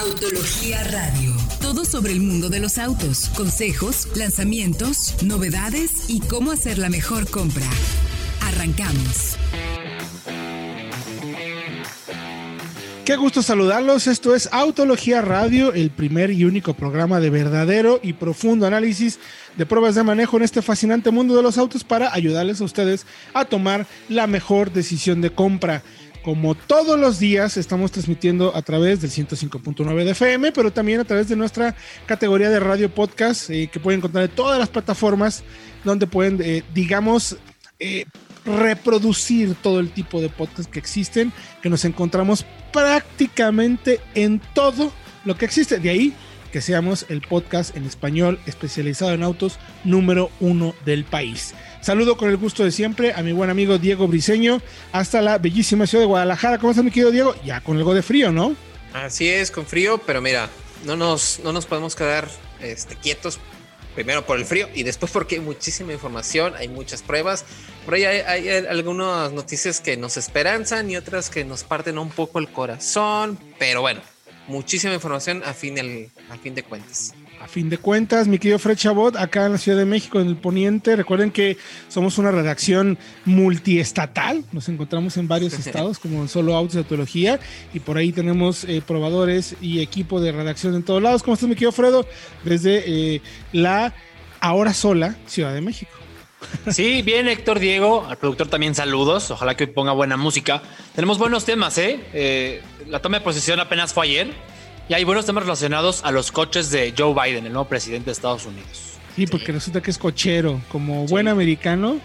Autología Radio. Todo sobre el mundo de los autos, consejos, lanzamientos, novedades y cómo hacer la mejor compra. Arrancamos. Qué gusto saludarlos. Esto es Autología Radio, el primer y único programa de verdadero y profundo análisis de pruebas de manejo en este fascinante mundo de los autos para ayudarles a ustedes a tomar la mejor decisión de compra. Como todos los días estamos transmitiendo a través del 105.9 de FM, pero también a través de nuestra categoría de radio podcast eh, que pueden encontrar en todas las plataformas donde pueden, eh, digamos, eh, reproducir todo el tipo de podcasts que existen, que nos encontramos prácticamente en todo lo que existe. De ahí que seamos el podcast en español especializado en autos número uno del país. Saludo con el gusto de siempre a mi buen amigo Diego Briseño hasta la bellísima ciudad de Guadalajara. ¿Cómo estás, mi querido Diego? Ya con algo de frío, ¿no? Así es, con frío, pero mira, no nos, no nos podemos quedar este, quietos. Primero por el frío y después porque hay muchísima información, hay muchas pruebas. Por ahí hay, hay algunas noticias que nos esperanzan y otras que nos parten un poco el corazón. Pero bueno, muchísima información a fin, el, a fin de cuentas. A fin de cuentas, mi querido Fred Chabot, acá en la Ciudad de México, en el Poniente, recuerden que somos una redacción multiestatal, nos encontramos en varios estados, como en Solo Autos de Autología, y por ahí tenemos eh, probadores y equipo de redacción en todos lados. ¿Cómo estás, mi querido Fredo? Desde eh, la ahora sola Ciudad de México. Sí, bien, Héctor Diego, al productor también saludos. Ojalá que hoy ponga buena música. Tenemos buenos temas, ¿eh? eh la toma de posesión apenas fue ayer. Y hay buenos temas relacionados a los coches de Joe Biden, el nuevo presidente de Estados Unidos. Sí, porque resulta que es cochero, como buen americano,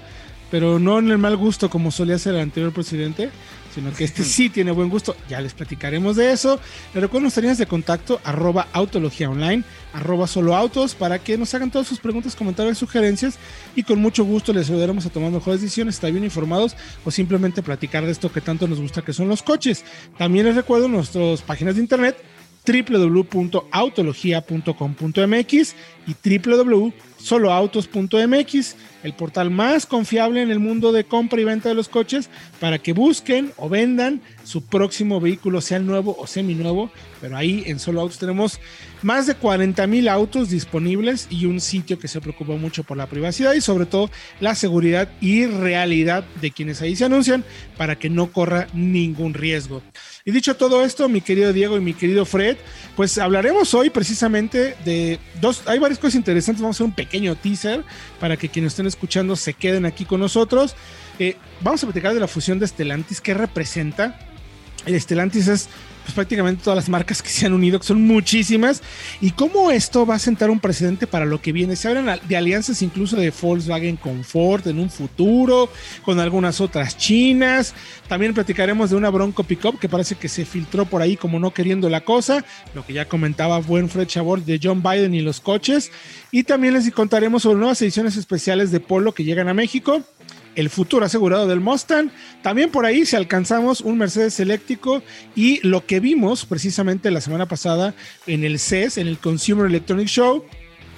pero no en el mal gusto como solía ser el anterior presidente, sino que este sí tiene buen gusto. Ya les platicaremos de eso. Les recuerdo nuestras líneas de contacto, arroba autología online, arroba solo autos, para que nos hagan todas sus preguntas, comentarios, sugerencias y con mucho gusto les ayudaremos a tomar mejores decisiones, estar bien informados o simplemente platicar de esto que tanto nos gusta que son los coches. También les recuerdo nuestras páginas de internet www.autologia.com.mx y www.soloautos.mx, el portal más confiable en el mundo de compra y venta de los coches para que busquen o vendan su próximo vehículo, sea nuevo o seminuevo. Pero ahí en Solo Autos tenemos más de 40 mil autos disponibles y un sitio que se preocupa mucho por la privacidad y sobre todo la seguridad y realidad de quienes ahí se anuncian para que no corra ningún riesgo. Y dicho todo esto, mi querido Diego y mi querido Fred, pues hablaremos hoy precisamente de dos, hay varias cosas interesantes, vamos a hacer un pequeño teaser para que quienes estén escuchando se queden aquí con nosotros. Eh, vamos a platicar de la fusión de Stellantis, ¿qué representa? El Stellantis es pues prácticamente todas las marcas que se han unido, que son muchísimas, y cómo esto va a sentar un precedente para lo que viene. Se hablan de alianzas incluso de Volkswagen con Ford en un futuro, con algunas otras chinas. También platicaremos de una Bronco Pickup que parece que se filtró por ahí como no queriendo la cosa, lo que ya comentaba buen Fred de John Biden y los coches. Y también les contaremos sobre nuevas ediciones especiales de Polo que llegan a México el futuro asegurado del Mustang. También por ahí si alcanzamos un Mercedes eléctrico y lo que vimos precisamente la semana pasada en el CES, en el Consumer Electronic Show,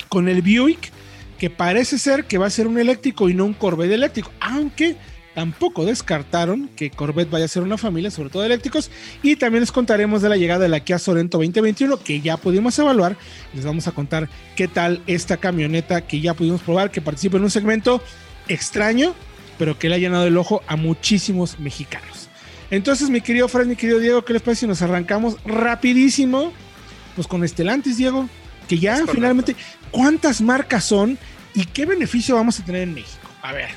con el Buick, que parece ser que va a ser un eléctrico y no un Corvette eléctrico, aunque tampoco descartaron que Corvette vaya a ser una familia, sobre todo eléctricos. Y también les contaremos de la llegada de la Kia Sorento 2021, que ya pudimos evaluar. Les vamos a contar qué tal esta camioneta que ya pudimos probar, que participa en un segmento extraño, pero que le ha llenado el ojo a muchísimos mexicanos. Entonces, mi querido Fred, mi querido Diego, ¿qué les parece si nos arrancamos rapidísimo? Pues con Estelantis, Diego, que ya finalmente, ¿cuántas marcas son y qué beneficio vamos a tener en México? A ver.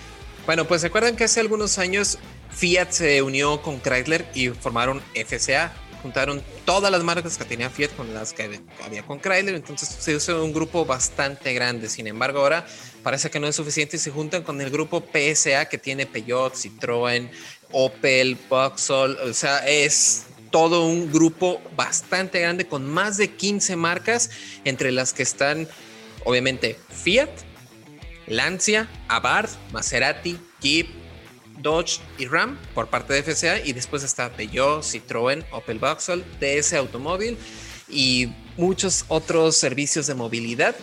Bueno, pues recuerdan que hace algunos años Fiat se unió con Chrysler y formaron FCA. Juntaron todas las marcas que tenía Fiat con las que había con Chrysler, entonces se hizo un grupo bastante grande. Sin embargo, ahora parece que no es suficiente y se juntan con el grupo PSA que tiene Peugeot, Citroën, Opel, Vauxhall, o sea, es todo un grupo bastante grande con más de 15 marcas, entre las que están obviamente Fiat, Lancia, Abarth, Maserati, Jeep, Dodge y Ram por parte de FCA y después está Peugeot, Citroën, Opel Vauxhall, DS Automóvil y muchos otros servicios de movilidad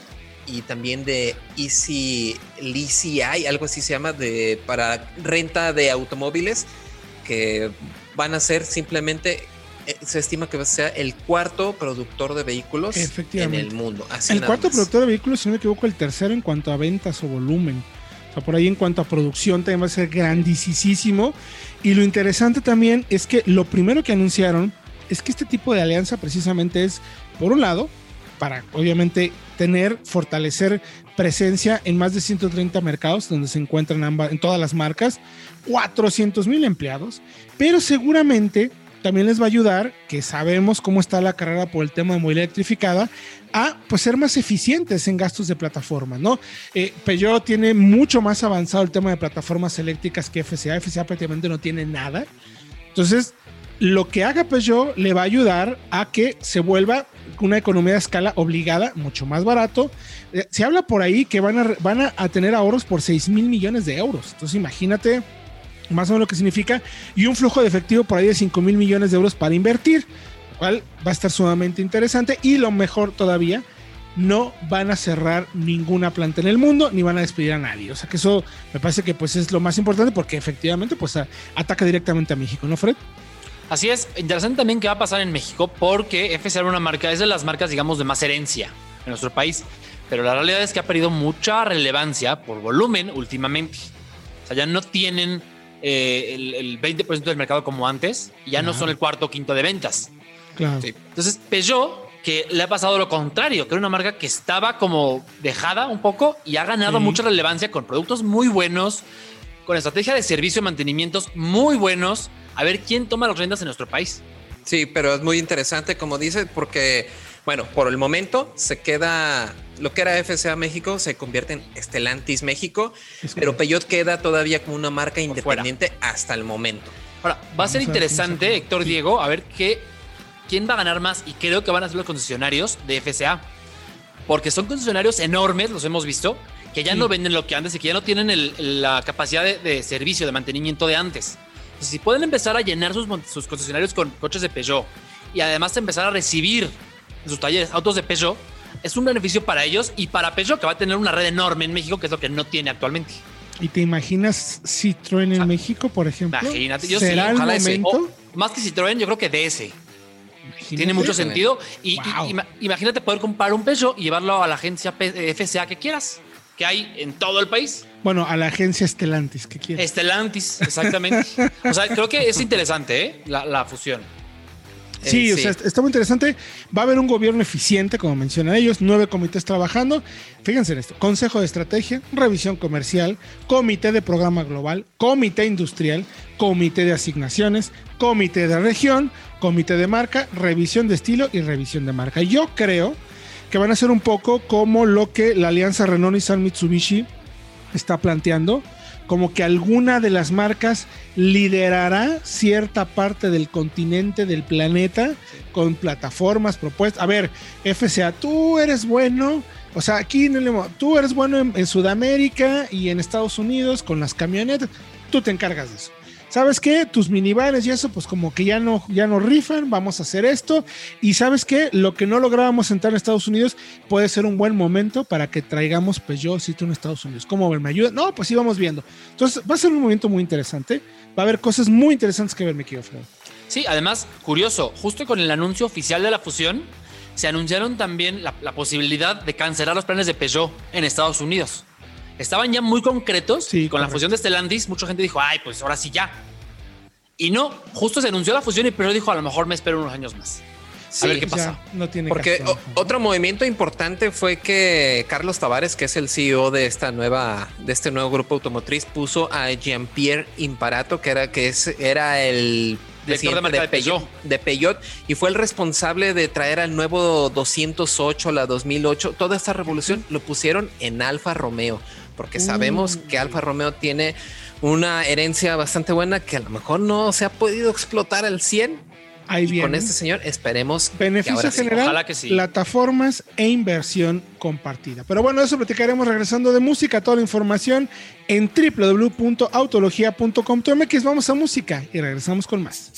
y también de Easy hay algo así se llama, de, para renta de automóviles que van a ser simplemente eh, se estima que sea el cuarto productor de vehículos en el mundo. el cuarto productor de vehículos, si no me equivoco, el tercero en cuanto a ventas o volumen. O sea, por ahí en cuanto a producción también va a ser grandísimo. Y lo interesante también es que lo primero que anunciaron es que este tipo de alianza precisamente es, por un lado, para obviamente tener, fortalecer presencia en más de 130 mercados donde se encuentran ambas, en todas las marcas, 400 mil empleados, pero seguramente también les va a ayudar, que sabemos cómo está la carrera por el tema de movilidad electrificada, a pues ser más eficientes en gastos de plataforma, ¿no? Eh, Peugeot tiene mucho más avanzado el tema de plataformas eléctricas que FCA, FCA prácticamente no tiene nada. Entonces, lo que haga Peugeot le va a ayudar a que se vuelva una economía de escala obligada, mucho más barato. Eh, se habla por ahí que van a, van a tener ahorros por 6 mil millones de euros. Entonces, imagínate más o menos lo que significa, y un flujo de efectivo por ahí de 5 mil millones de euros para invertir, lo cual va a estar sumamente interesante y lo mejor todavía, no van a cerrar ninguna planta en el mundo ni van a despedir a nadie. O sea que eso me parece que pues es lo más importante porque efectivamente pues ataca directamente a México, ¿no, Fred? Así es, interesante también qué va a pasar en México porque FCA era una marca, es de las marcas digamos de más herencia en nuestro país, pero la realidad es que ha perdido mucha relevancia por volumen últimamente. O sea, ya no tienen eh, el, 20% del mercado como antes, ya no son el cuarto o quinto de ventas. Claro. Entonces, Peugeot, que le ha pasado lo contrario, que era una marca que estaba como dejada un poco y ha ganado mucha relevancia con productos muy buenos, con estrategia de servicio y mantenimientos muy buenos. A ver quién toma las riendas en nuestro país. Sí, pero es muy interesante, como dice, porque, bueno, por el momento se queda lo que era FCA México se convierte en Estelantis México, pero Peyot queda todavía como una marca independiente hasta el momento. Ahora, va a ser interesante, Héctor Diego, a ver qué, quién va a ganar más y creo que van a ser los concesionarios de FCA, porque son concesionarios enormes, los hemos visto, que ya no venden lo que antes y que ya no tienen la capacidad de, servicio, de mantenimiento de antes. Entonces, si pueden empezar a llenar sus, sus concesionarios con coches de Peugeot y además empezar a recibir en sus talleres autos de Peugeot, es un beneficio para ellos y para Peugeot, que va a tener una red enorme en México, que es lo que no tiene actualmente. ¿Y te imaginas Citroën en México, por ejemplo? Imagínate, yo ¿Será el momento? más que Citroën, yo creo que DS. Tiene mucho sentido. Y, imagínate poder comprar un Peugeot y llevarlo a la agencia FCA que quieras, que hay en todo el país. Bueno, a la agencia Estelantis que quieras. Estelantis, exactamente. o sea, creo que es interesante ¿eh? la fusión. Sí, o sea, está muy interesante. Va a haber un gobierno eficiente, como mencionan ellos, nueve comités trabajando. Fíjense en esto: Consejo de Estrategia, Revisión Comercial, Comité de Programa Global, Comité Industrial, Comité de Asignaciones, Comité de Región, Comité de Marca, Revisión de Estilo y Revisión de Marca. Yo creo que van a ser un poco como lo que la alianza Renault y San Mitsubishi está planteando como que alguna de las marcas liderará cierta parte del continente, del planeta, con plataformas propuestas. A ver, FCA, tú eres bueno, o sea, aquí tú eres bueno en Sudamérica y en Estados Unidos con las camionetas, tú te encargas de eso. ¿Sabes qué? Tus minibares y eso, pues como que ya no, ya no rifan, vamos a hacer esto. Y ¿sabes qué? Lo que no lográbamos entrar en Estados Unidos puede ser un buen momento para que traigamos Peugeot Citroën en Estados Unidos. ¿Cómo ver? ¿Me ayuda? No, pues sí, viendo. Entonces, va a ser un momento muy interesante. Va a haber cosas muy interesantes que ver, quiero, Fred. Sí, además, curioso, justo con el anuncio oficial de la fusión, se anunciaron también la, la posibilidad de cancelar los planes de Peugeot en Estados Unidos estaban ya muy concretos. Sí, con la fusión de Stellantis, mucha gente dijo, ay, pues ahora sí ya. Y no, justo se anunció la fusión y pero dijo, a lo mejor me espero unos años más. a ver qué pasa. No tiene Porque otro movimiento importante fue que Carlos Tavares, que es el CEO de esta nueva, de este nuevo grupo automotriz, puso a Jean-Pierre Imparato, que era, que es, era el director de marca de, Peugeot. de Peugeot y fue el responsable de traer al nuevo 208, la 2008. Toda esta revolución lo pusieron en Alfa Romeo porque sabemos que Alfa Romeo tiene una herencia bastante buena que a lo mejor no se ha podido explotar al 100. Ahí Con este señor esperemos. Beneficio general, plataformas e inversión compartida. Pero bueno, eso platicaremos regresando de música. Toda la información en www.autologia.com.mx. Vamos a música y regresamos con más.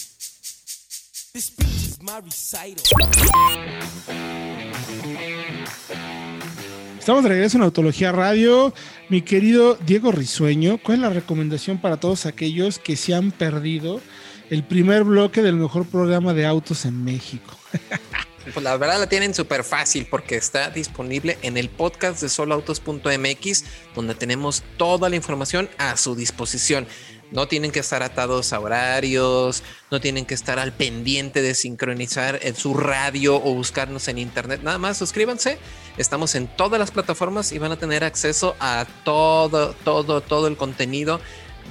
Estamos de regreso en Autología Radio. Mi querido Diego Risueño, ¿cuál es la recomendación para todos aquellos que se han perdido el primer bloque del mejor programa de autos en México. Pues la verdad la tienen súper fácil porque está disponible en el podcast de soloautos.mx donde tenemos toda la información a su disposición. No tienen que estar atados a horarios, no tienen que estar al pendiente de sincronizar en su radio o buscarnos en internet. Nada más suscríbanse. Estamos en todas las plataformas y van a tener acceso a todo, todo, todo el contenido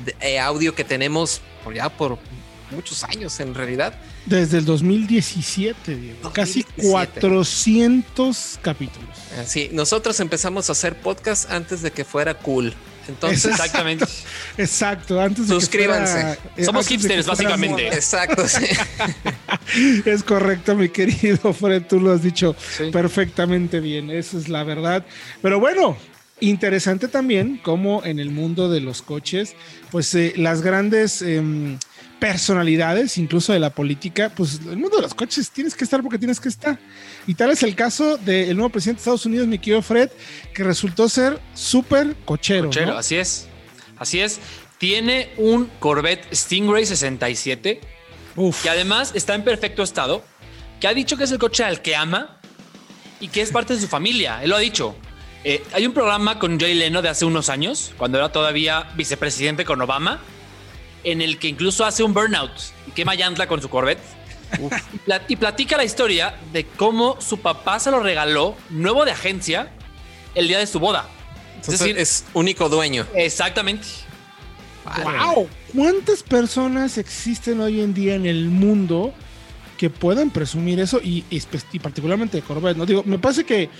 de eh, audio que tenemos por ya por muchos años en realidad. Desde el 2017, Diego. Casi 400 capítulos. Sí, nosotros empezamos a hacer podcast antes de que fuera cool. Entonces, exactamente. Exacto, antes de Suscríbanse. Eh, Somos hipsters, básicamente. Exacto. Sí. es correcto, mi querido Fred, tú lo has dicho perfectamente bien, esa es la verdad. Pero bueno, interesante también como en el mundo de los coches, pues eh, las grandes... Eh, personalidades, incluso de la política, pues el mundo de los coches tienes que estar porque tienes que estar. Y tal es el caso del nuevo presidente de Estados Unidos, mi querido Fred, que resultó ser súper cochero. Cochero, así es. Así es. Tiene un Corvette Stingray 67, Uf. que además está en perfecto estado, que ha dicho que es el coche al que ama y que es parte de su familia. Él lo ha dicho. Eh, hay un programa con Jay Leno de hace unos años, cuando era todavía vicepresidente con Obama, en el que incluso hace un burnout y quema llanta con su Corvette. Y platica la historia de cómo su papá se lo regaló nuevo de agencia el día de su boda. Es decir, es único dueño. Exactamente. ¡Wow! ¿Cuántas personas existen hoy en día en el mundo que puedan presumir eso? Y, y particularmente de Corvette. ¿no? Digo, me parece que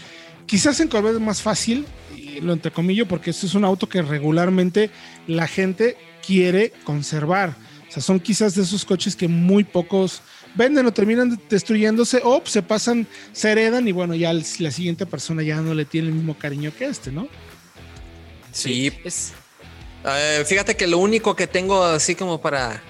quizás en Corvette es más fácil, y lo entrecomillo, porque este es un auto que regularmente la gente quiere conservar. O sea, son quizás de esos coches que muy pocos venden o terminan destruyéndose o se pasan, se heredan y bueno, ya la siguiente persona ya no le tiene el mismo cariño que este, ¿no? Sí. Es, eh, fíjate que lo único que tengo así como para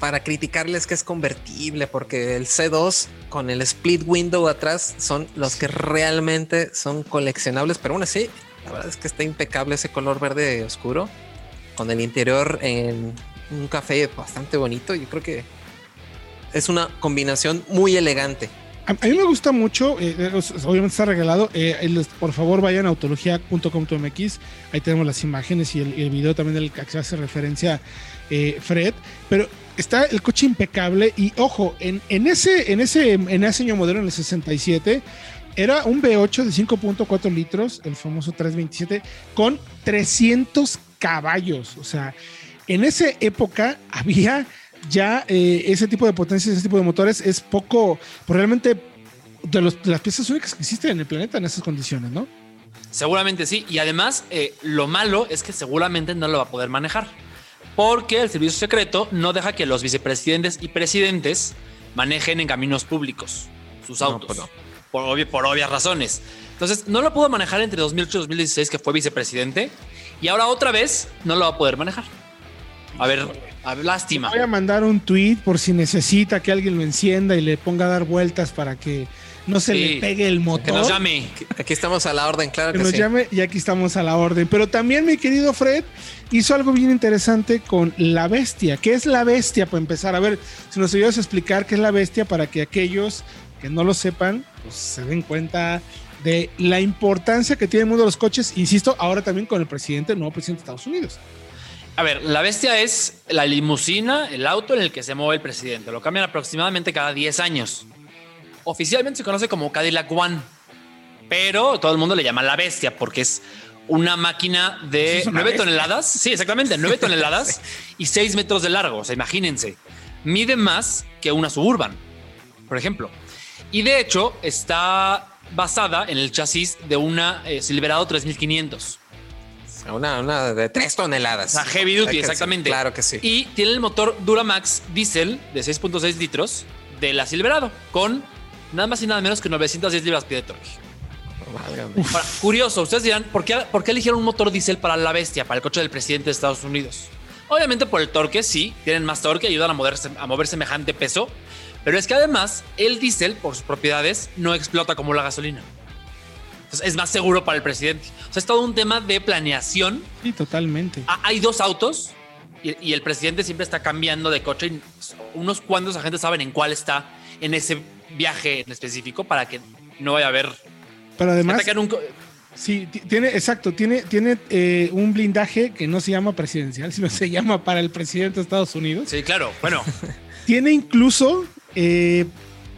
para criticarles que es convertible porque el C2 con el split window atrás son los que realmente son coleccionables, pero aún así, la verdad es que está impecable ese color verde oscuro con el interior en un café bastante bonito. Yo creo que es una combinación muy elegante. A, mí me gusta mucho, eh, eh, obviamente está regalado. Eh, por favor, vayan a autología.com.mx. Ahí tenemos las imágenes y el, video también del que hace referencia Fred. Pero está el coche impecable. Y ojo, en, en, ese, en, ese, en ese año modelo, en el 67, era un V8 de 5.4 litros, el famoso 327, con 300 caballos. O sea, en esa época había ya eh, ese tipo de potencias, ese tipo de motores, es poco, pues realmente de, las piezas únicas que existen en el planeta en esas condiciones, ¿no? Seguramente sí. Y además, eh, lo malo es que seguramente no lo va a poder manejar. Porque el servicio secreto no deja que los vicepresidentes y presidentes manejen en caminos públicos sus autos. Pues por, por obvias razones. Entonces, no lo pudo manejar entre 2008 y 2016, que fue vicepresidente, y ahora otra vez no lo va a poder manejar. A ver, a lástima. Voy a mandar un tweet por si necesita que alguien lo encienda y le ponga a dar vueltas para que no se le pegue el motor. Que nos llame. Aquí estamos a la orden, claro que, nos llame y aquí estamos a la orden. Pero también mi querido Fred hizo algo bien interesante con la bestia. ¿Qué es la bestia? Para empezar, a ver si nos ayudas a explicar qué es la bestia para que aquellos que no lo sepan, pues se den cuenta de la importancia que tiene el mundo de los coches, insisto, ahora también con el presidente, el nuevo presidente de Estados Unidos. A ver, la bestia es la limusina, el auto en el que se mueve el presidente. Lo cambian aproximadamente cada 10 años. Oficialmente se conoce como Cadillac One, pero todo el mundo le llama la bestia porque es una máquina de 9 toneladas. Sí, exactamente, 9 toneladas y 6 metros de largo. O sea, imagínense, mide más que una suburban, por ejemplo. Y de hecho está basada en el chasis de una eh, Silverado 3500. Una, una de 3 toneladas. O sea, heavy duty, exactamente. claro que sí. Y tiene el motor Duramax diesel de 6.6 litros de la Silverado con nada más y nada menos que 910 libras pie de torque. curioso, ustedes dirán, ¿por qué, ¿por qué eligieron un motor diésel para la bestia, para el coche del presidente de Estados Unidos? Obviamente por el torque, sí, tienen más torque, ayudan a moverse, a mover semejante peso, pero es que además el diésel, por sus propiedades, no explota como la gasolina. Entonces es más seguro para el presidente. O sea, es todo un tema de planeación. Sí, totalmente. Ah, hay dos autos y, el presidente siempre está cambiando de coche y unos cuantos agentes saben en cuál está en ese viaje en específico para que no vaya a haber... Pero además... Sí, tiene, exacto, tiene, tiene eh, un blindaje que no se llama presidencial, sino se llama para el presidente de Estados Unidos. Sí, claro, bueno. tiene incluso eh,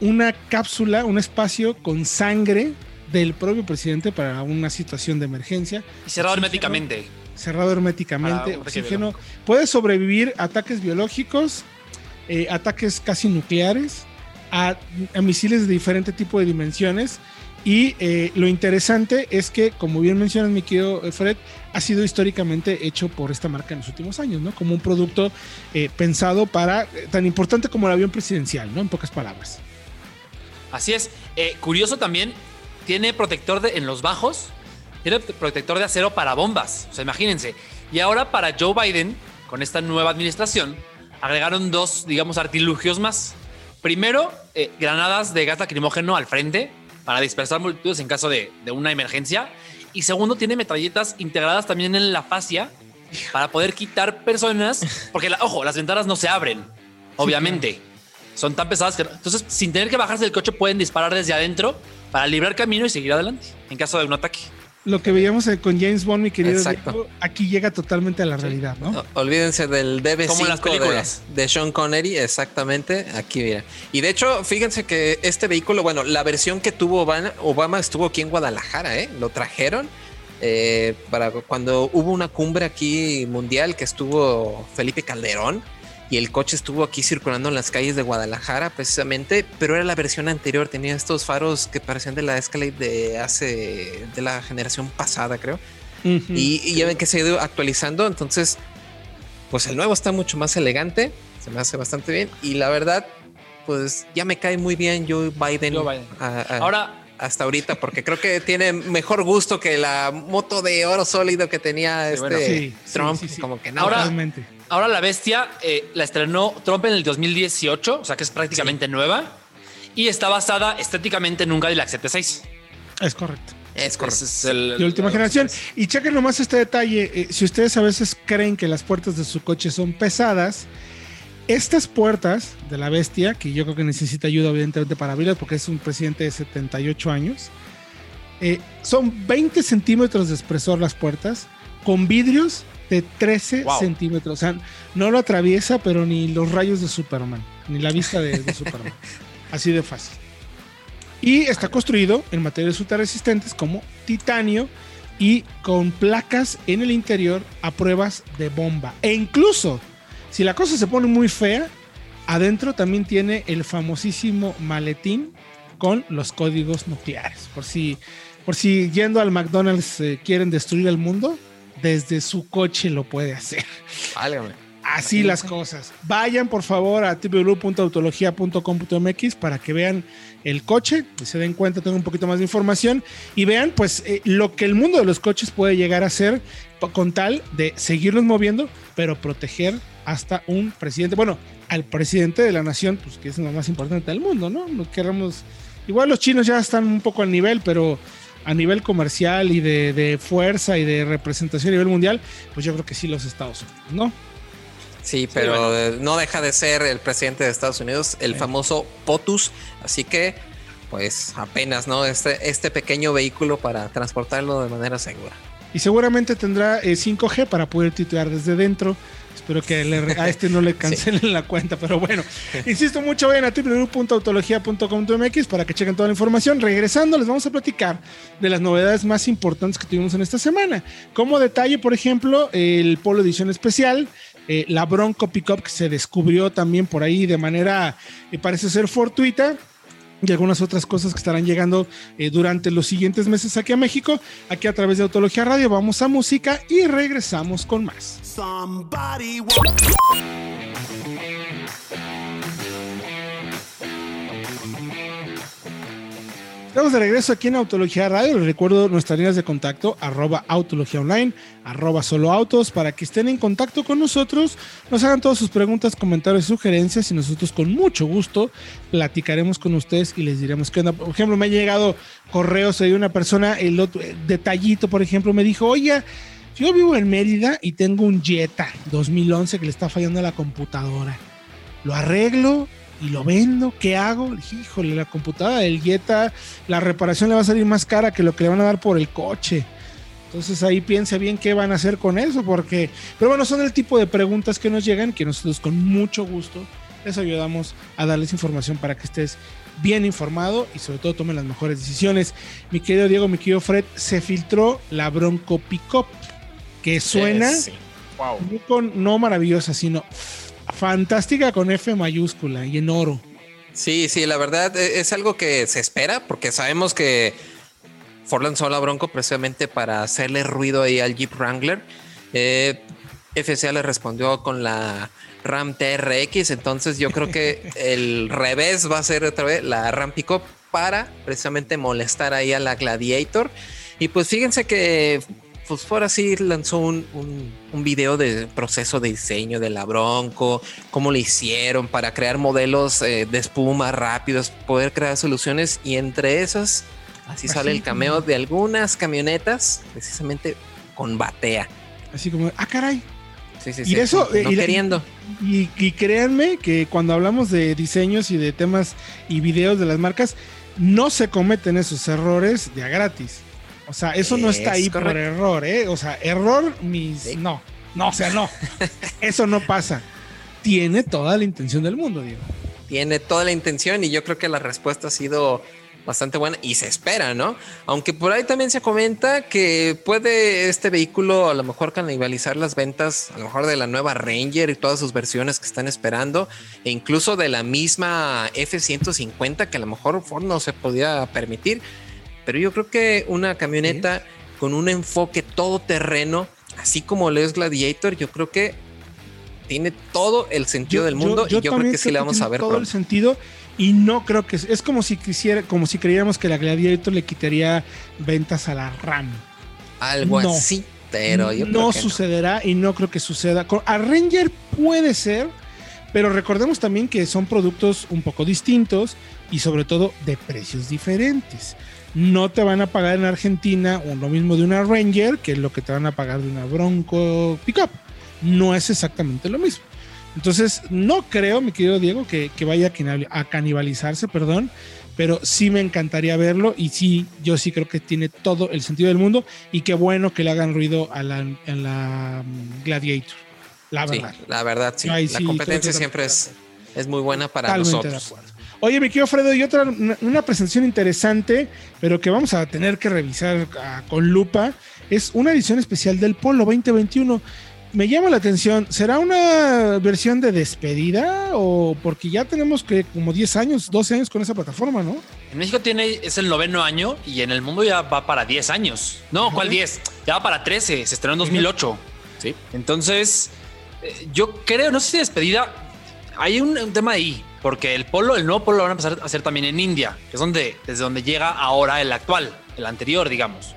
una cápsula, un espacio con sangre del propio presidente para una situación de emergencia. Y cerrado herméticamente. Cerrado herméticamente, oxígeno. Puede sobrevivir ataques biológicos, eh, ataques casi nucleares, a, a, misiles de diferente tipo de dimensiones y eh, lo interesante es que, como bien mencionas, mi querido Fred, ha sido históricamente hecho por esta marca en los últimos años, ¿no? Como un producto eh, pensado para eh, tan importante como el avión presidencial, ¿no? En pocas palabras. Así es. curioso también, tiene protector de, en los bajos, tiene protector de acero para bombas. O sea, imagínense. Y ahora para Joe Biden, con esta nueva administración, agregaron dos, digamos, artilugios más. Primero, granadas de gas lacrimógeno al frente, para dispersar multitudes en caso de, una emergencia. Y segundo, tiene metralletas integradas también en la fascia para poder quitar personas, porque, ojo, las ventanas no se abren, obviamente. Son tan pesadas que... Entonces, sin tener que bajarse del coche, pueden disparar desde adentro para librar camino y seguir adelante en caso de un ataque lo que veíamos con James Bond, mi querido, aquí llega totalmente a la realidad, ¿no? Olvídense del DB5 de, Sean Connery, exactamente, aquí mira. Y de hecho, fíjense que este vehículo, bueno, la versión que tuvo Obama, estuvo aquí en Guadalajara, ¿eh? Lo trajeron eh, para cuando hubo una cumbre aquí mundial que estuvo Felipe Calderón y el coche estuvo aquí circulando en las calles de Guadalajara precisamente, pero era la versión anterior, tenía estos faros que parecían de la Escalade de hace, de la generación pasada creo. y, ya ven que se ha ido actualizando, entonces pues el nuevo está mucho más elegante, se me hace bastante bien y la verdad pues ya me cae muy bien Joe Biden. Ahora hasta ahorita porque creo que tiene mejor gusto que la moto de oro sólido que tenía este Trump, como que no. Ahora, ahora la bestia eh, la estrenó Trump en el 2018, o sea que es prácticamente nueva y está basada estéticamente en un Cadillac 76. Es correcto. Es correcto. Es el, de última generación. Y chequen nomás este detalle. Eh, si ustedes a veces creen que las puertas de su coche son pesadas, estas puertas de la bestia, que yo creo que necesita ayuda evidentemente para abrirlas porque es un presidente de 78 años, eh, son 20 centímetros de espesor las puertas con vidrios de 13 centímetros. O sea, no lo atraviesa, pero ni los rayos de Superman, ni la vista de, Superman. Así de fácil. Y está construido en materiales ultra resistentes como titanio y con placas en el interior a pruebas de bomba. E incluso si la cosa se pone muy fea, adentro también tiene el famosísimo maletín con los códigos nucleares. Por si, por si yendo al McDonald's eh, quieren destruir el mundo, desde su coche lo puede hacer. Así las cosas. Vayan por favor a www.autologia.com.mx para que vean el coche y se den cuenta, tengan un poquito más de información y vean pues eh, lo que el mundo de los coches puede llegar a ser con tal de seguirlos moviendo, pero proteger hasta un presidente, bueno, al presidente de la nación, pues que es lo más importante del mundo, ¿no? No queremos, igual los chinos ya están un poco al nivel, pero a nivel comercial y de, fuerza y de representación a nivel mundial, pues yo creo que sí los Estados Unidos, ¿no? Sí, pero no deja de ser el presidente de Estados Unidos, el famoso POTUS, así que pues apenas, ¿no? Este, este pequeño vehículo para transportarlo de manera segura. Y seguramente tendrá 5G eh, para poder titular desde dentro Espero que a este no le cancelen la cuenta, pero bueno, insisto mucho, vayan a www.autologia.com.mx para que chequen toda la información. Regresando, les vamos a platicar de las novedades más importantes que tuvimos en esta semana. Como detalle, por ejemplo, el Polo Edición Especial, eh, la Bronco Pickup que se descubrió también por ahí de manera, eh, parece ser fortuita y algunas otras cosas que estarán llegando eh, durante los siguientes meses aquí a México. Aquí a través de Autología Radio vamos a música y regresamos con más. Estamos de regreso aquí en Autología Radio. Les recuerdo nuestras líneas de contacto, arroba Autología Online, arroba Solo Autos, para que estén en contacto con nosotros, nos hagan todas sus preguntas, comentarios sugerencias y nosotros con mucho gusto platicaremos con ustedes y les diremos qué onda. Por ejemplo, me ha llegado correos de una persona, el otro, detallito, por ejemplo, me dijo, oye, Yo vivo en Mérida y tengo un Jetta 2011 que le está fallando a la computadora. Lo arreglo y lo vendo. ¿Qué hago? Híjole, la computadora del Jetta, la reparación le va a salir más cara que lo que le van a dar por el coche. Entonces ahí piense bien qué van a hacer con eso, porque, pero bueno, son el tipo de preguntas que nos llegan, que nosotros con mucho gusto les ayudamos a darles información para que estés bien informado y sobre todo tomen las mejores decisiones. Mi querido Diego, mi querido Fred, se filtró la Bronco Pickup, que suena con, no maravillosa, sino fantástica con F mayúscula y en oro. Sí, sí, la verdad e, es algo que se espera porque sabemos que Ford lanzó la Bronco precisamente para hacerle ruido ahí al Jeep Wrangler. Eh, FCA le respondió con la Ram TRX, entonces yo creo que el revés va a ser otra vez la Ram Pickup para precisamente molestar ahí a la Gladiator. Y pues fíjense que pues fuera sí lanzó un, un, video de proceso de diseño de la Bronco, cómo le hicieron para crear modelos eh, de espuma rápidos, poder crear soluciones y entre esas así sale el cameo de algunas camionetas precisamente con batea. Así como, ah, caray, Sí, sí, y eso, no queriendo. Y, créanme que cuando hablamos de diseños y de temas y videos de las marcas, no se cometen esos errores de a gratis. O sea, eso no está ahí por error, ¿eh? O sea, error, mis. No, no, o sea, no. eso no pasa. Tiene toda la intención del mundo, Diego. Tiene toda la intención y yo creo que la respuesta ha sido bastante buena y se espera, ¿no? Aunque por ahí también se comenta que puede este vehículo a lo mejor canibalizar las ventas, a lo mejor de la nueva Ranger y todas sus versiones que están esperando, e incluso de la misma F-150 que a lo mejor Ford no se podía permitir. Pero yo creo que una camioneta con un enfoque todoterreno, así como lo es Gladiator, yo creo que tiene todo el sentido del mundo y yo creo que sí le vamos a ver todo el sentido y no creo que es como si quisiera, como si creyéramos que la Gladiator le quitaría ventas a la RAM. Algo así, pero yo no sucederá y no creo que suceda. A Ranger puede ser, pero recordemos también que son productos un poco distintos y sobre todo de precios diferentes. No te van a pagar en Argentina o lo mismo de una Ranger que lo que te van a pagar de una Bronco Pickup. No es exactamente lo mismo. Entonces, no creo, mi querido Diego, que, vaya a canibalizarse, perdón, pero sí me encantaría verlo y sí, yo sí creo que tiene todo el sentido del mundo y qué bueno que le hagan ruido a la, mm, Gladiator. La verdad. la verdad, sí. la competencia siempre es, es muy buena para nosotros. Oye, mi querido Fredo, y otra, una, presentación interesante, pero que vamos a tener que revisar ah, con lupa, es una edición especial del Polo 2021 me llama la atención, ¿será una versión de despedida o porque ya tenemos que como 10 años, 12 años con esa plataforma, ¿no? En México tiene es el noveno año y en el mundo ya va para 10 años. No, ¿cuál 10? Ya va para 13, se estrenó en 2008. Sí. Entonces, eh, yo creo, no sé si despedida, hay un, tema ahí, porque el polo, el nuevo polo lo van a empezar a hacer también en India, que es donde, desde donde llega ahora el actual, el anterior, digamos.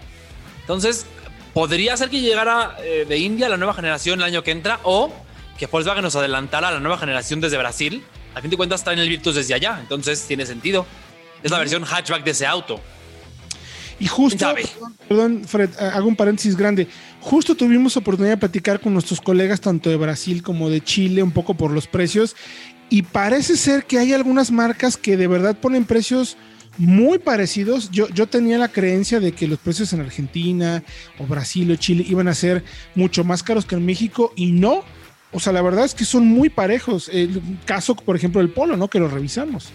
Entonces, podría ser que llegara eh, de India la nueva generación el año que entra o que Volkswagen nos adelantara a la nueva generación desde Brasil. A fin de cuentas está en el Virtus desde allá, entonces tiene sentido. Es la versión hatchback de ese auto. Y justo, perdón, Fred, hago un paréntesis grande. Justo tuvimos oportunidad de platicar con nuestros colegas tanto de Brasil como de Chile, un poco por los precios. Y parece ser que hay algunas marcas que de verdad ponen precios muy parecidos. Yo, yo tenía la creencia de que los precios en Argentina o Brasil o Chile iban a ser mucho más caros que en México y no. O sea, la verdad es que son muy parejos. El caso, por ejemplo, del polo, ¿no? Que lo revisamos.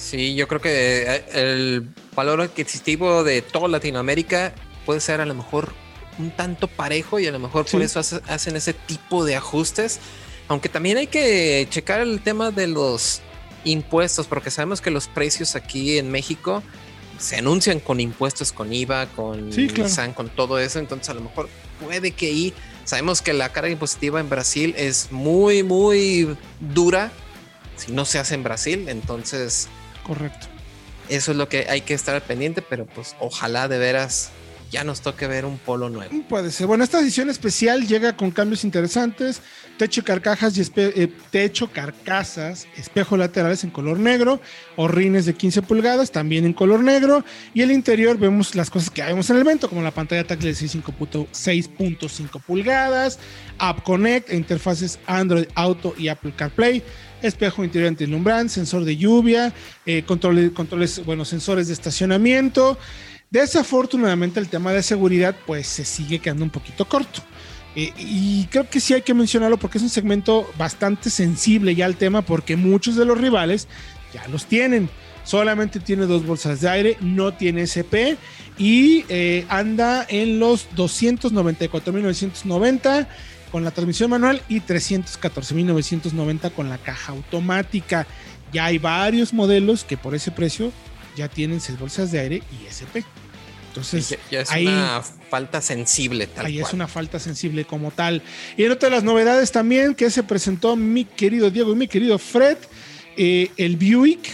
Sí, yo creo que eh, el valor adquisitivo de toda Latinoamérica puede ser a lo mejor un tanto parejo y a lo mejor por eso hacen ese tipo de ajustes. Aunque también hay que checar el tema de los impuestos, porque sabemos que los precios aquí en México se anuncian con impuestos, con IVA, con con todo eso. Entonces, a lo mejor puede que ahí sabemos que la carga impositiva en Brasil es muy, muy dura si no se hace en Brasil. Entonces, correcto. Eso es lo que hay que estar pendiente, pero pues ojalá de veras ya nos toque ver un polo nuevo. Puede ser. Bueno, esta edición especial llega con cambios interesantes, techo carcajas y eh, techo carcasas, espejos laterales en color negro, horrines de 15 pulgadas también en color negro y el interior vemos las cosas que vemos en el evento como la pantalla táctil de 6.5 pulgadas, App Connect, interfaces Android Auto y Apple CarPlay, espejo interior antilumbrante, sensor de lluvia, eh, controles, controles, bueno, sensores de estacionamiento. Desafortunadamente el tema de seguridad pues se sigue quedando un poquito corto. Eh, y creo que sí hay que mencionarlo porque es un segmento bastante sensible ya al tema porque muchos de los rivales ya los tienen. Solamente tiene dos bolsas de aire, no tiene SP y eh, anda en los 294.990 con la transmisión manual y 314.990 con la caja automática. Ya hay varios modelos que por ese precio ya tienen seis bolsas de aire y SP. Entonces, ya, es una falta sensible. Tal ahí es una falta sensible como tal. Y en otra de las novedades también que se presentó mi querido Diego y mi querido Fred, eh, el Buick,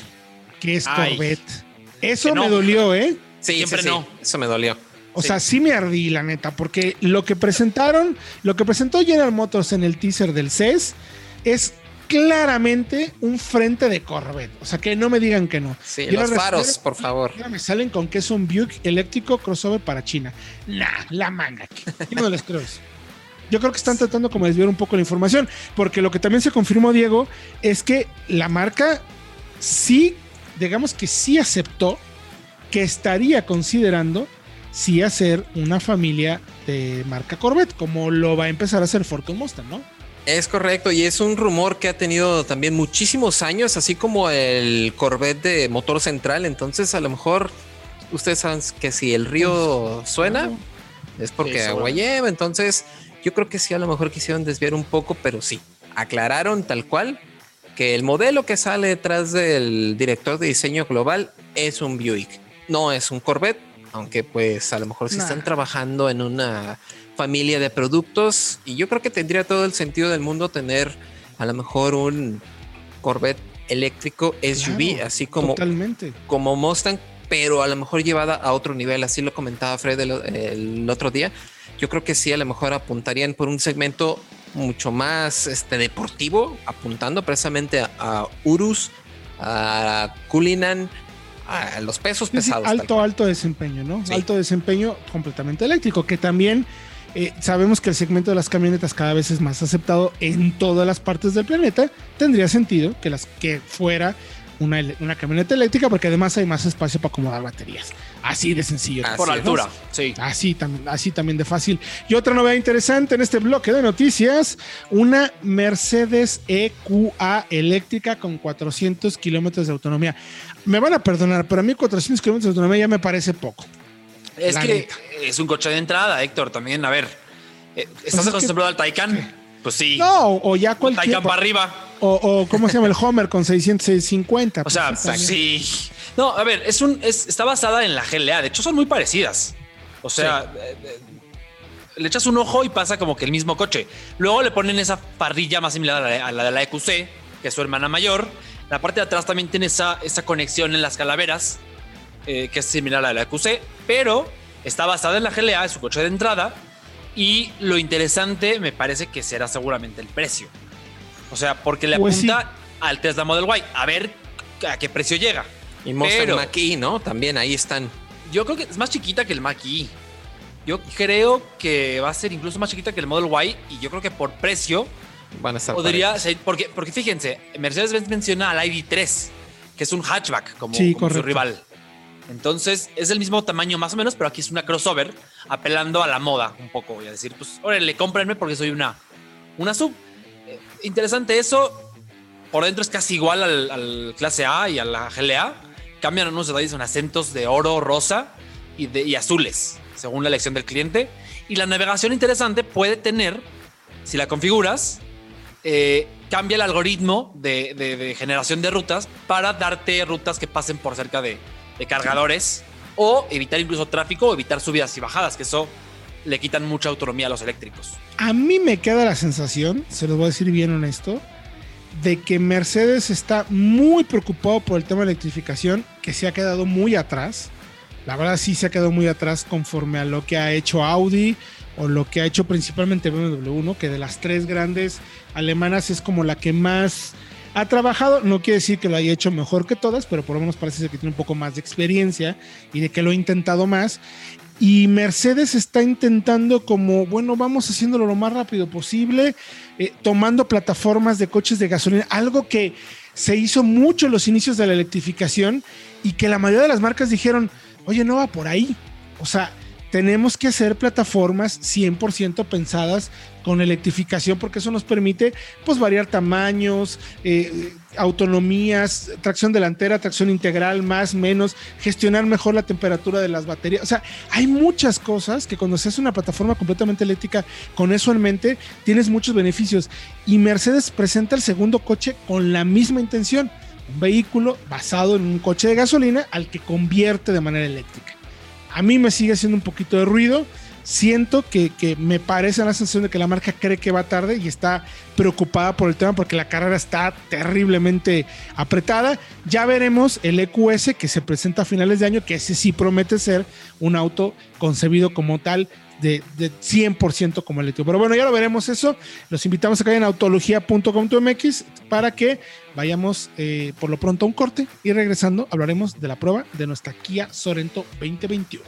que es Corvette. Eso me dolió, ¿eh? Sí, siempre no. Eso me dolió. O sea, sí me ardí, la neta, porque lo que presentaron, lo que presentó General Motors en el teaser del CES es claramente un frente de Corvette. O sea, que no me digan que no. Sí, los faros, por favor. me salen con que es un Buick eléctrico crossover para China. Nah, la manga. Yo no les creo eso. Yo creo que están tratando como desviar un poco la información, porque lo que también se confirmó, Diego, es que la marca sí, digamos que sí aceptó que estaría considerando sí hacer una familia de marca Corvette, como lo va a empezar a hacer Ford Mustang, ¿no? Es correcto, y es un rumor que ha tenido también muchísimos años, así como el Corvette de motor central. Entonces, a lo mejor ustedes saben que si el río suena, es porque agua lleva. Entonces, yo creo que sí, a lo mejor quisieron desviar un poco, pero sí, aclararon tal cual que el modelo que sale detrás del director de diseño global es un Buick, no es un Corvette, aunque pues a lo mejor sí están trabajando en una familia de productos y yo creo que tendría todo el sentido del mundo tener a lo mejor un Corvette eléctrico SUV, así como, totalmente. como Mustang, pero a lo mejor llevada a otro nivel, así lo comentaba Fred el, otro día. Yo creo que sí, a lo mejor apuntarían por un segmento mucho más este, deportivo, apuntando precisamente a, Urus, a Cullinan, los pesos pesados. alto, alto desempeño, ¿no? Alto desempeño completamente eléctrico, que también eh, sabemos que el segmento de las camionetas cada vez es más aceptado en todas las partes del planeta. Tendría sentido que, las, que fuera una, una, camioneta eléctrica porque además hay más espacio para acomodar baterías. Así de sencillo. Por altura, sí. Así, también, así también de fácil. Y otra novedad interesante en este bloque de noticias, una Mercedes EQA eléctrica con 400 kilómetros de autonomía. Me van a perdonar, pero a mí 400 kilómetros de autonomía ya me parece poco. Es que es un coche de entrada, Héctor, también. A ver, eh, ¿estás pues acostumbrado al Taycan? Pues sí. No, o ya cualquier. Para arriba. O, ¿cómo se llama el Homer con 650? O sea, pues sí. No, a ver, es un, está basada en la GLA. De hecho, son muy parecidas. O sea, eh, eh, le echas un ojo y pasa como que el mismo coche. Luego le ponen esa parrilla más similar a la, de la EQC, que es su hermana mayor. La parte de atrás también tiene esa, esa conexión en las calaveras, que es similar a la de la EQC, pero Está basada en la GLA, es su coche de entrada. Y lo interesante me parece que será seguramente el precio. O sea, porque le pues apunta al Tesla Model Y. A ver a qué precio llega. Y Mustang Mach-E, ¿no? También ahí están. Yo creo que es más chiquita que el Mach-E. Yo creo que va a ser incluso más chiquita que el Model Y. Y yo creo que por precio van a estar. Podría ser. Porque, porque fíjense, Mercedes-Benz menciona al ID3, que es un hatchback como, como su rival. Entonces es el mismo tamaño más o menos, pero aquí es una crossover apelando a la moda un poco. Voy a decir, pues, órale, cómprenme porque soy una, una sub. Eh, interesante eso. Por dentro es casi igual al, clase A y a la GLA. Cambian unos detalles en acentos de oro, rosa y, de, y azules, según la elección del cliente. Y la navegación interesante puede tener, si la configuras, eh, cambia el algoritmo de, de generación de rutas para darte rutas que pasen por cerca de, de cargadores o evitar incluso tráfico evitar subidas y bajadas, que eso le quitan mucha autonomía a los eléctricos. A mí me queda la sensación, se los voy a decir bien honesto, de que Mercedes está muy preocupado por el tema de electrificación, que se ha quedado muy atrás. la verdad sí se ha quedado muy atrás conforme a lo que ha hecho Audi o lo que ha hecho principalmente BMW, ¿no? que de las tres grandes alemanas es como la que más ha trabajado. No quiere decir que lo haya hecho mejor que todas, pero por lo menos parece ser que tiene un poco más de experiencia y de que lo ha intentado más. Y Mercedes está intentando como, bueno, vamos haciéndolo lo más rápido posible, eh, tomando plataformas de coches de gasolina, algo que se hizo mucho en los inicios de la electrificación y que la mayoría de las marcas dijeron, oye, no va por ahí. O sea, tenemos que hacer plataformas 100% pensadas con electrificación porque eso nos permite pues variar tamaños, eh, autonomías, tracción delantera, tracción integral, más, menos, gestionar mejor la temperatura de las baterías. O sea, hay muchas cosas que cuando se hace una plataforma completamente eléctrica con eso en mente, tienes muchos beneficios. Y Mercedes presenta el segundo coche con la misma intención, un vehículo basado en un coche de gasolina al que convierte de manera eléctrica. A mí me sigue haciendo un poquito de ruido. Siento que, me parece la sensación de que la marca cree que va tarde y está preocupada por el tema porque la carrera está terriblemente apretada. Ya veremos el EQS que se presenta a finales de año, que ese sí promete ser un auto concebido como tal de, 100% como eléctrico. Pero bueno, ya lo veremos eso. Los invitamos a que vayan a autología.com.mx para que vayamos eh, por lo pronto a un corte y regresando hablaremos de la prueba de nuestra Kia Sorento 2021.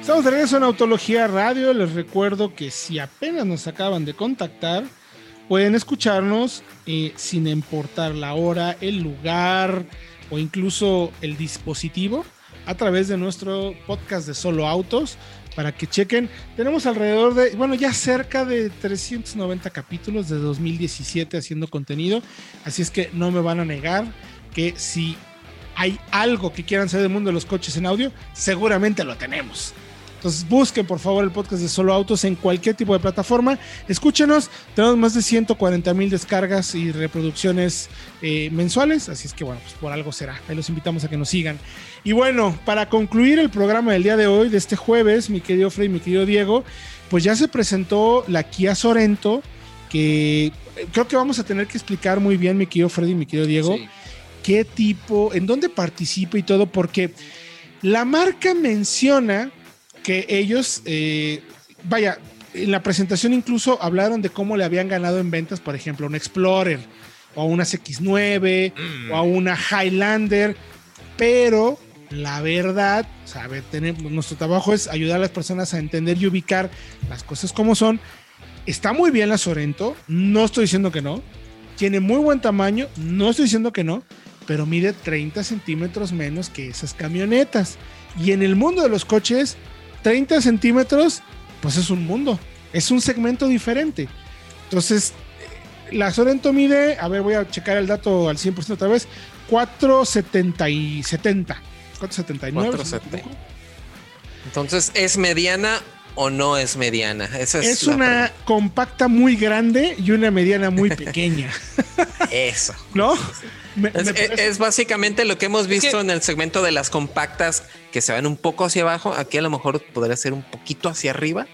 Estamos de regreso en Autología Radio. Les recuerdo que si apenas nos acaban de contactar, pueden escucharnos eh, sin importar la hora, el lugar o incluso el dispositivo a través de nuestro podcast de Solo Autos para que chequen. Tenemos alrededor de, bueno, ya cerca de 390 capítulos de 2017 haciendo contenido, así es que no me van a negar que si hay algo que quieran saber del mundo de los coches en audio, seguramente lo tenemos. Entonces busquen por favor el podcast de Solo Autos en cualquier tipo de plataforma. Escúchenos, tenemos más de 140 mil descargas y reproducciones eh, mensuales, así es que bueno, pues por algo será. Ahí los invitamos a que nos sigan. Y bueno, para concluir el programa del día de hoy, de este jueves, mi querido Freddy, mi querido Diego, pues ya se presentó la Kia Sorento, que eh, creo que vamos a tener que explicar muy bien, mi querido Freddy, mi querido Diego, qué tipo, en dónde participa y todo, porque la marca menciona que ellos, eh, vaya, en la presentación incluso hablaron de cómo le habían ganado en ventas, por ejemplo, un Explorer o a una X9 o a una Highlander, pero la verdad, sabe, tenemos, nuestro trabajo es ayudar a las personas a entender y ubicar las cosas como son. Está muy bien la Sorento, no estoy diciendo que no. Tiene muy buen tamaño, no estoy diciendo que no, pero mide 30 centímetros menos que esas camionetas. Y en el mundo de los coches, 30 centímetros, pues es un mundo, es un segmento diferente. Entonces, eh, la Sorento mide, a ver, voy a checar el dato al 100% otra vez, 470 y 70. 479. Entonces, ¿es mediana o no es mediana? Esa es, una compacta muy grande y una mediana muy pequeña. Eso. ¿No? es, básicamente lo que hemos visto en el segmento de las compactas que se van un poco hacia abajo. Aquí a lo mejor podría ser un poquito hacia arriba.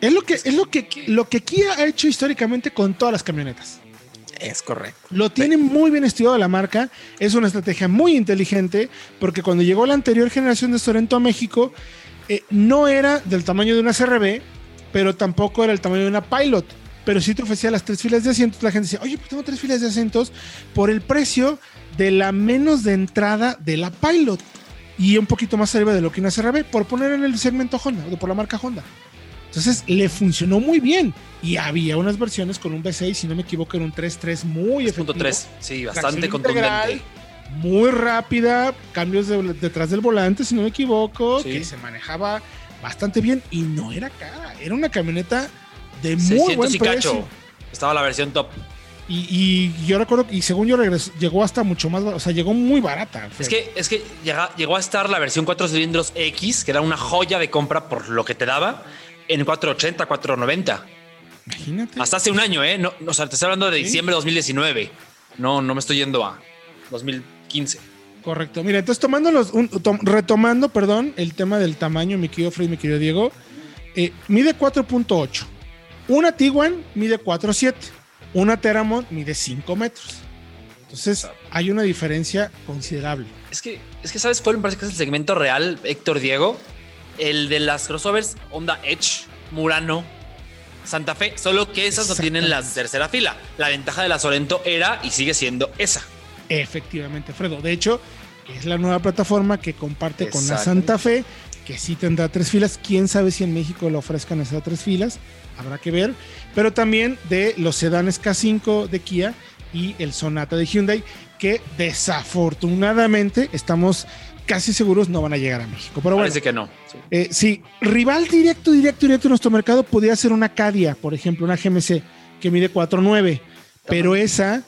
Es lo que, es lo que, lo que Kia ha hecho históricamente con todas las camionetas. Es correcto. Lo tiene muy bien estudiado la marca. Es una estrategia muy inteligente porque cuando llegó la anterior generación de Sorento a México, eh, no era del tamaño de una CRB, pero tampoco era el tamaño de una Pilot pero si te ofrecía las tres filas de asientos, la gente decía, oye, pues tengo tres filas de asientos por el precio de la menos de entrada de la Pilot y un poquito más arriba de lo que una CRB, por poner en el segmento Honda, o por la marca Honda. Entonces le funcionó muy bien y había unas versiones con un V6, si no me equivoco, en un 3.3 muy efectivo. 3, sí, bastante contundente. muy rápida, cambios detrás del volante, si no me equivoco, que se manejaba bastante bien y no era cara, era una camioneta de muy buen precio. Estaba la versión top. Y, yo recuerdo, y según yo regresó, llegó hasta mucho más, o sea, llegó muy barata. Es que, es que llegó, a estar la versión 4 cilindros X, que era una joya de compra por lo que te daba, en 480, 490. Imagínate. Hasta hace un año, ¿eh? No, o sea, te estoy hablando de diciembre de 2019. No, no me estoy yendo a 2015. Correcto. Mira, entonces tomando los, retomando, perdón, el tema del tamaño, mi querido Fred, mi querido Diego, eh, mide 4.8 una Tiguan mide 4.7. Una Teramont mide 5 metros. Entonces hay una diferencia considerable. Es que, es que ¿sabes cuál me parece que es el segmento real, Héctor Diego? El de las crossovers Honda Edge, Murano, Santa Fe, solo que esas no tienen la tercera fila. La ventaja de la Sorento era y sigue siendo esa. Efectivamente, Fredo. De hecho, es la nueva plataforma que comparte con la Santa Fe, que sí tendrá tres filas. Quién sabe si en México le ofrezcan esas tres filas, habrá que ver. Pero también de los sedanes K5 de Kia y el Sonata de Hyundai, que desafortunadamente estamos casi seguros no van a llegar a México. Pero Parece que no. Sí. Eh, rival directo, directo, directo en nuestro mercado podría ser una Cadia, por ejemplo, una GMC que mide 4.9, pero esa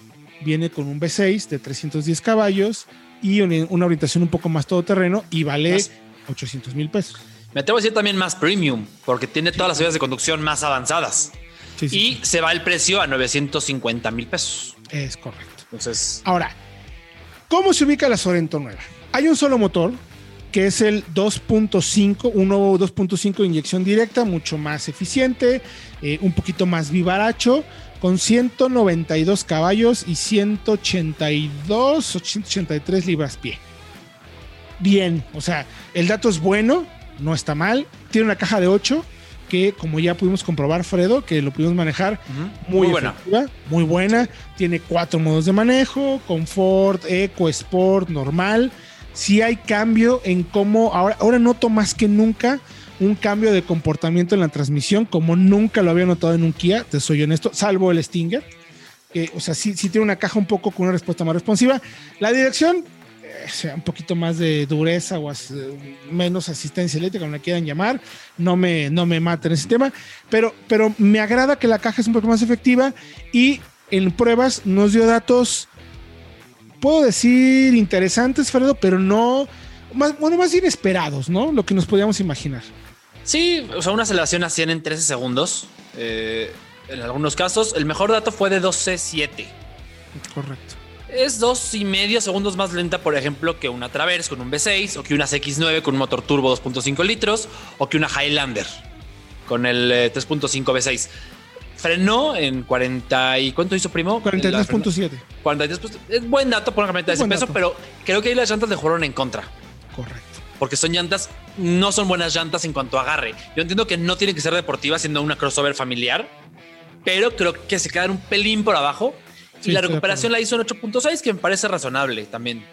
viene con un V6 de 310 caballos y una, orientación un poco más todoterreno y vale 800 mil pesos. Me atrevo a decir también más premium, porque tiene todas las vías de conducción más avanzadas. y se va el precio a 950 mil pesos. Es correcto. Entonces. Ahora, ¿cómo se ubica la Sorento nueva? Hay un solo motor, que es el 2.5, un nuevo 2.5 de inyección directa, mucho más eficiente, eh, un poquito más vivaracho, con 192 caballos y 182 o 183 libras pie. Bien, o sea, el dato es bueno, no está mal. Tiene una caja de 8 que, como ya pudimos comprobar, Fredo, que lo pudimos manejar muy, buena. Muy buena. Tiene cuatro modos de manejo: Confort, Eco, Sport, normal. Si hay cambio en cómo. Ahora, ahora noto más que nunca un cambio de comportamiento en la transmisión, como nunca lo había notado en un Kia, te soy honesto, salvo el Stinger, o sea, sí, sí tiene una caja un poco con una respuesta más responsiva. La dirección, sea un poquito más de dureza o menos asistencia eléctrica, como la quieran llamar, no me, no me maten ese tema, pero, pero me agrada que la caja es un poco más efectiva y en pruebas nos dio datos, puedo decir interesantes, Fredo, pero no, más, bueno, más inesperados, ¿no? Lo que nos podíamos imaginar. Sí, o sea, una aceleración a 100 en 13 segundos. Eh, en algunos casos, el mejor dato fue de 12.7. Correcto. Es dos y medio segundos más lenta, por ejemplo, que una Traverse con un V6 o que una CX9 con un motor turbo 2.5 litros o que una Highlander con el 3.5 eh, V6. Frenó en 40 y ¿cuánto hizo primo? 43.7. 43. Es buen dato por una camioneta de ese peso, pero creo que ahí las llantas le jugaron en contra. Correcto porque son llantas, no son buenas llantas en cuanto a agarre. Yo entiendo que no tiene que ser deportiva siendo una crossover familiar, pero creo que se quedan un pelín por abajo. Y la recuperación la hizo en 8.6, que me parece razonable también.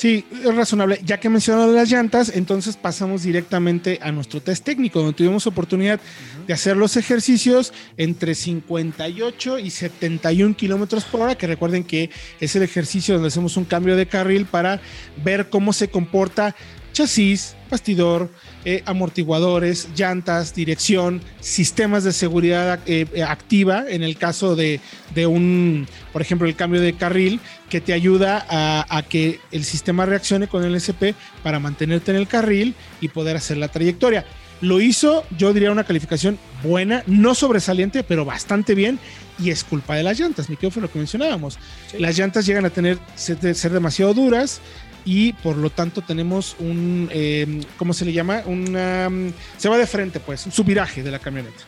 Sí, es razonable. Ya que mencionado las llantas, entonces pasamos directamente a nuestro test técnico, donde tuvimos oportunidad de hacer los ejercicios entre 58 y 71 kilómetros por hora, que recuerden que es el ejercicio donde hacemos un cambio de carril para ver cómo se comporta chasis, bastidor, eh, amortiguadores, llantas, dirección, sistemas de seguridad eh, eh, activa en el caso de, un, por ejemplo, el cambio de carril que te ayuda a, que el sistema reaccione con el SP para mantenerte en el carril y poder hacer la trayectoria. Lo hizo, yo diría, una calificación buena, no sobresaliente, pero bastante bien. Y es culpa de las llantas, mi querido fue lo que mencionábamos. Las llantas llegan a tener ser demasiado duras, y por lo tanto tenemos un, eh, ¿cómo se le llama? Una, se va de frente, pues, un subviraje de la camioneta.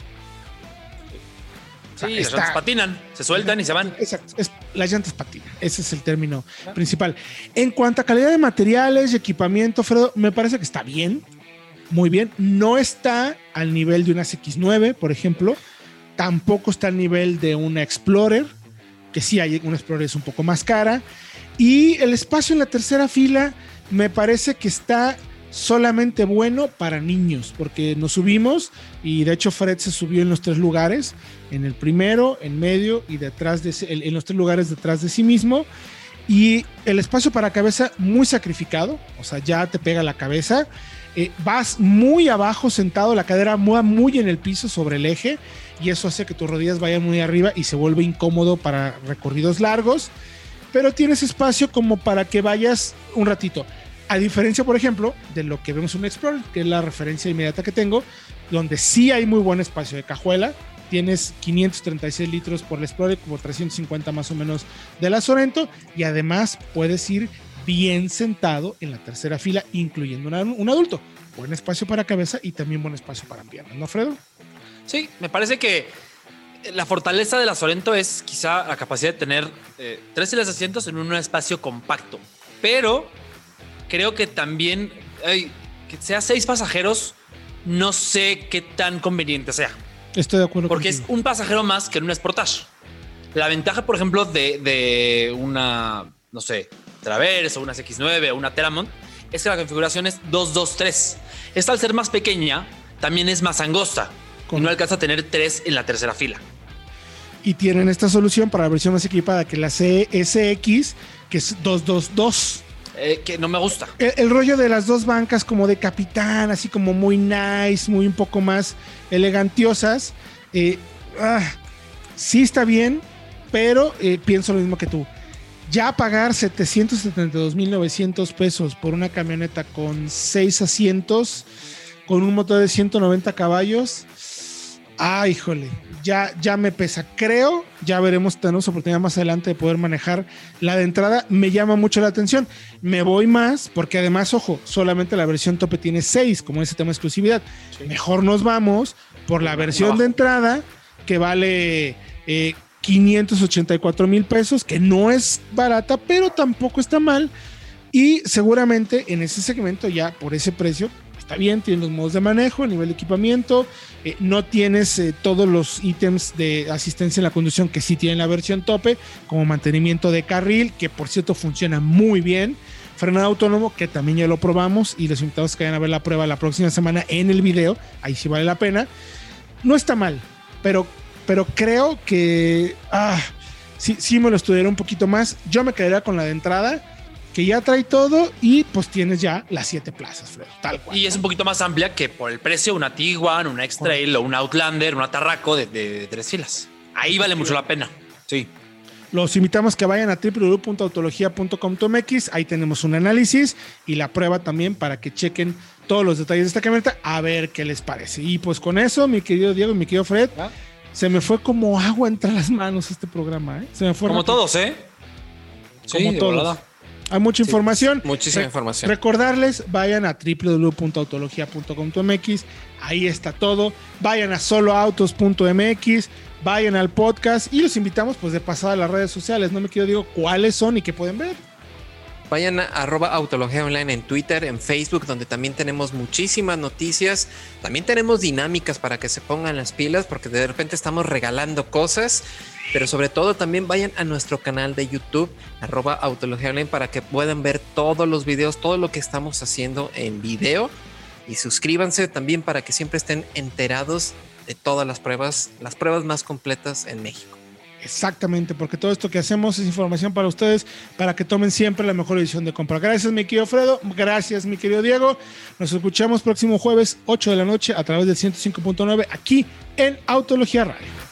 Sí, las llantas patinan, se sueltan y se van. Exacto, las llantas patinan, ese es el término principal. En cuanto a calidad de materiales y equipamiento, Fredo, me parece que está bien, muy bien. No está al nivel de una X9, por ejemplo, tampoco está al nivel de una Explorer, que sí hay una Explorer es un poco más cara. Y el espacio en la tercera fila me parece que está solamente bueno para niños, porque nos subimos y de hecho Fred se subió en los tres lugares, en el primero, en medio y detrás de en los tres lugares detrás de sí mismo. Y el espacio para cabeza muy sacrificado, o sea, ya te pega la cabeza. Eh, vas muy abajo sentado, la cadera muy, muy en el piso sobre el eje y eso hace que tus rodillas vayan muy arriba y se vuelve incómodo para recorridos largos pero tienes espacio como para que vayas un ratito. A diferencia, por ejemplo, de lo que vemos en un Explorer, que es la referencia inmediata que tengo, donde sí hay muy buen espacio de cajuela. Tienes 536 litros por el Explorer, como 350 más o menos de la Sorento, y además puedes ir bien sentado en la tercera fila, incluyendo un adulto. Buen espacio para cabeza y también buen espacio para piernas, ¿no, Fredo? Sí, me parece que la fortaleza de la Sorento es quizá la capacidad de tener eh, tres de asientos en un espacio compacto. Pero creo que también ay, que sea seis pasajeros, no sé qué tan conveniente sea. Estoy de acuerdo. Porque contigo. es un pasajero más que en un Sportage. La ventaja, por ejemplo, de, de una, no sé, Traverse o una X9 o una Teramont es que la configuración es 223. Esta al ser más pequeña, también es más angosta. Y no alcanza a tener tres en la tercera fila. Y tienen esta solución para la versión más equipada que la CSX, que es 222. Eh, que no me gusta. El, el rollo de las dos bancas como de capitán, así como muy nice, muy un poco más elegantiosas. eh, ah, sí está bien, pero eh, pienso lo mismo que tú. Ya pagar 772.900 pesos por una camioneta con 6 asientos, con un motor de 190 caballos. Ah, híjole, ya, ya me pesa. Creo, ya veremos, tenemos oportunidad más adelante de poder manejar la de entrada. Me llama mucho la atención. Me voy más, porque además, ojo, solamente la versión tope tiene 6, como ese tema de exclusividad. Mejor nos vamos por la versión No. de entrada, que vale eh, 584 mil pesos, que no es barata, pero tampoco está mal. Y seguramente en ese segmento, ya por ese precio, está bien, tiene los modos de manejo, nivel de equipamiento, eh, no tienes eh, todos los ítems de asistencia en la conducción que sí tiene la versión tope, como mantenimiento de carril, que por cierto funciona muy bien, frenado autónomo, que también ya lo probamos, y los invitados que vayan a ver la prueba la próxima semana en el video, ahí sí vale la pena. No está mal, pero, pero creo que ah, sí, sí me lo estudiaré un poquito más. Yo me quedaría con la de entrada, que ya trae todo, y pues tienes ya las siete plazas, Fredo, tal cual. Y es un poquito más amplia que por el precio una Tiguan, una X-Trail o un Outlander, una Tarraco de, de- de tres filas. Ahí vale mucho la pena. Sí. Los invitamos que vayan a www.autologia.com.mx. Ahí tenemos un análisis y la prueba también para que chequen todos los detalles de esta camioneta a ver qué les parece. Y pues con eso, mi querido Diego y mi querido Fred, ¿Ah? se me fue como agua entre las manos este programa. ¿eh? Se me fue Como rápido. todos, ¿eh? Como de todos. Hay mucha información. muchísima Re- información. Recordarles, vayan a www.autologia.com.mx. Ahí está todo. Vayan a soloautos.mx. Vayan al podcast y los invitamos pues de pasada a las redes sociales. No me quiero digo cuáles son y qué pueden ver. Vayan a arroba autología online en Twitter, en Facebook, donde también tenemos muchísimas noticias. También tenemos dinámicas para que se pongan las pilas, porque de repente estamos regalando cosas. Pero sobre todo también vayan a nuestro canal de YouTube, arroba autología online, para que puedan ver todos los videos, todo lo que estamos haciendo en video. Y suscríbanse también para que siempre estén enterados de todas las pruebas, las pruebas más completas en México. Exactamente, porque todo esto que hacemos es información para ustedes, para que tomen siempre la mejor decisión de compra. Gracias, mi querido Fredo. Gracias, mi querido Diego. Nos escuchamos próximo jueves, 8 de la noche, a través del 105.9, aquí en Autología Radio.